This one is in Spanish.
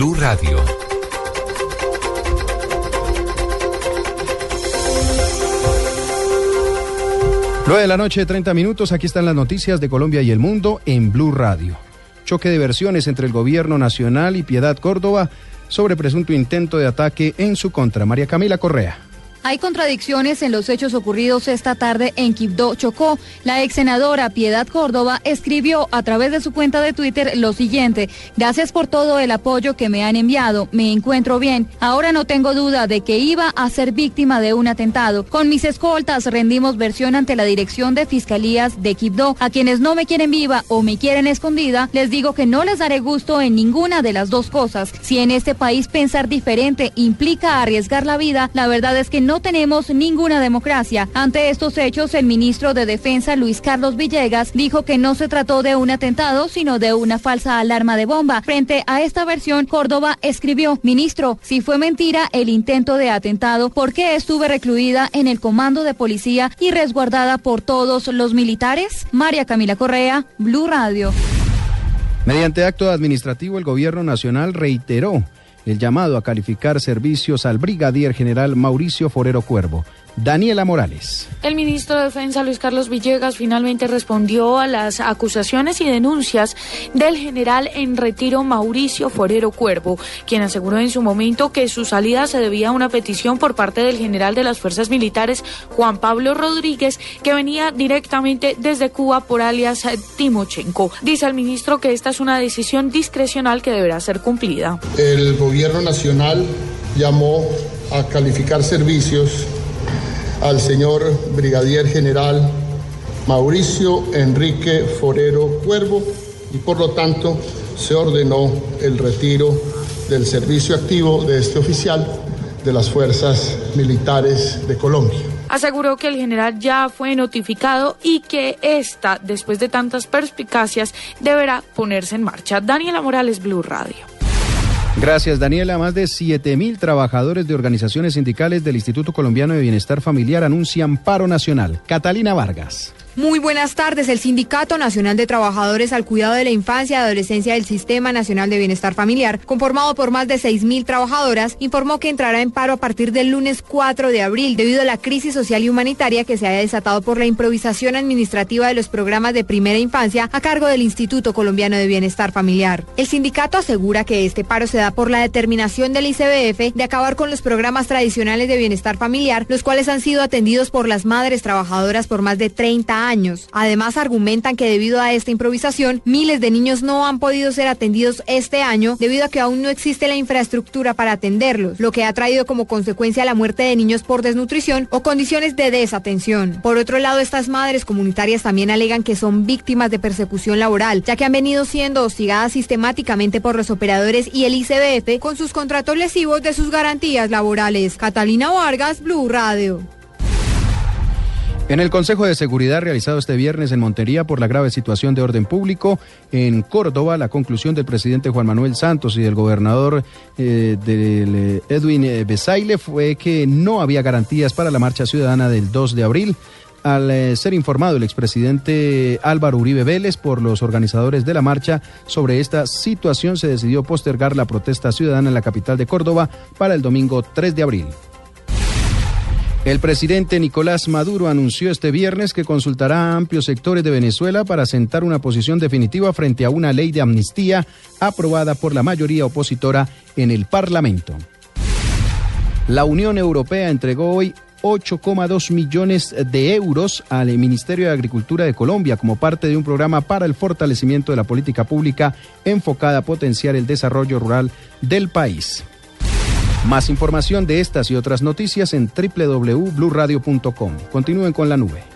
Blue Radio. Nueve de la noche, 30 minutos. Aquí están las noticias de Colombia y el mundo en Blue Radio. Choque de versiones entre el gobierno nacional y Piedad Córdoba sobre presunto intento de ataque en su contra. María Camila Correa. Hay contradicciones en los hechos ocurridos esta tarde en Quibdó, Chocó. La ex senadora Piedad Córdoba escribió a través de su cuenta de Twitter lo siguiente. Gracias por todo el apoyo que me han enviado. Me encuentro bien. Ahora no tengo duda de que iba a ser víctima de un atentado. Con mis escoltas rendimos versión ante la Dirección de Fiscalías de Quibdó. A quienes no me quieren viva o me quieren escondida, les digo que no les daré gusto en ninguna de las dos cosas. Si en este país pensar diferente implica arriesgar la vida, la verdad es que no no tenemos ninguna democracia. Ante estos hechos, el ministro de Defensa, Luis Carlos Villegas, dijo que no se trató de un atentado, sino de una falsa alarma de bomba. Frente a esta versión, Córdoba escribió, ministro, si fue mentira el intento de atentado, ¿por qué estuve recluida en el comando de policía y resguardada por todos los militares? María Camila Correa, Blue Radio. Mediante acto administrativo, el gobierno nacional reiteró el llamado a calificar servicios al brigadier general Mauricio Forero Cuervo. Daniela Morales. El ministro de Defensa Luis Carlos Villegas finalmente respondió a las acusaciones y denuncias del general en retiro Mauricio Forero Cuervo, quien aseguró en su momento que su salida se debía a una petición por parte del general de las fuerzas militares Juan Pablo Rodríguez, que venía directamente desde Cuba por alias Timochenko. Dice el ministro que esta es una decisión discrecional que deberá ser cumplida. El gobierno nacional llamó a calificar servicios al señor Brigadier General Mauricio Enrique Forero Cuervo y por lo tanto se ordenó el retiro del servicio activo de este oficial de las Fuerzas Militares de Colombia. Aseguró que el general ya fue notificado y que esta, después de tantas perspicacias, deberá ponerse en marcha. Daniela Morales, Blue Radio. Gracias, Daniela. Más de 7.000 trabajadores de organizaciones sindicales del Instituto Colombiano de Bienestar Familiar anuncian paro nacional. Catalina Vargas. Muy buenas tardes. El Sindicato Nacional de Trabajadores al Cuidado de la Infancia y Adolescencia del Sistema Nacional de Bienestar Familiar, conformado por más de 6.000 trabajadoras, informó que entrará en paro a partir del lunes 4 de abril debido a la crisis social y humanitaria que se haya desatado por la improvisación administrativa de los programas de primera infancia a cargo del Instituto Colombiano de Bienestar Familiar. El sindicato asegura que este paro se da por la determinación del ICBF de acabar con los programas tradicionales de bienestar familiar, los cuales han sido atendidos por las madres trabajadoras por más de 30 años. Además, argumentan que debido a esta improvisación, miles de niños no han podido ser atendidos este año debido a que aún no existe la infraestructura para atenderlos, lo que ha traído como consecuencia la muerte de niños por desnutrición o condiciones de desatención. Por otro lado, estas madres comunitarias también alegan que son víctimas de persecución laboral, ya que han venido siendo hostigadas sistemáticamente por los operadores y el ICBF con sus contratos lesivos de sus garantías laborales. Catalina Vargas, Blue Radio. En el Consejo de Seguridad realizado este viernes en Montería por la grave situación de orden público en Córdoba, la conclusión del presidente Juan Manuel Santos y del gobernador eh, eh, Edwin eh, Besaile fue que no había garantías para la marcha ciudadana del 2 de abril. Al ser informado el expresidente Álvaro Uribe Vélez por los organizadores de la marcha sobre esta situación, se decidió postergar la protesta ciudadana en la capital de Córdoba para el domingo 3 de abril. El presidente Nicolás Maduro anunció este viernes que consultará a amplios sectores de Venezuela para sentar una posición definitiva frente a una ley de amnistía aprobada por la mayoría opositora en el Parlamento. La Unión Europea entregó hoy 8,2 millones de euros al Ministerio de Agricultura de Colombia como parte de un programa para el fortalecimiento de la política pública enfocada a potenciar el desarrollo rural del país. Más información de estas y otras noticias en www.bluradio.com. Continúen con la nube.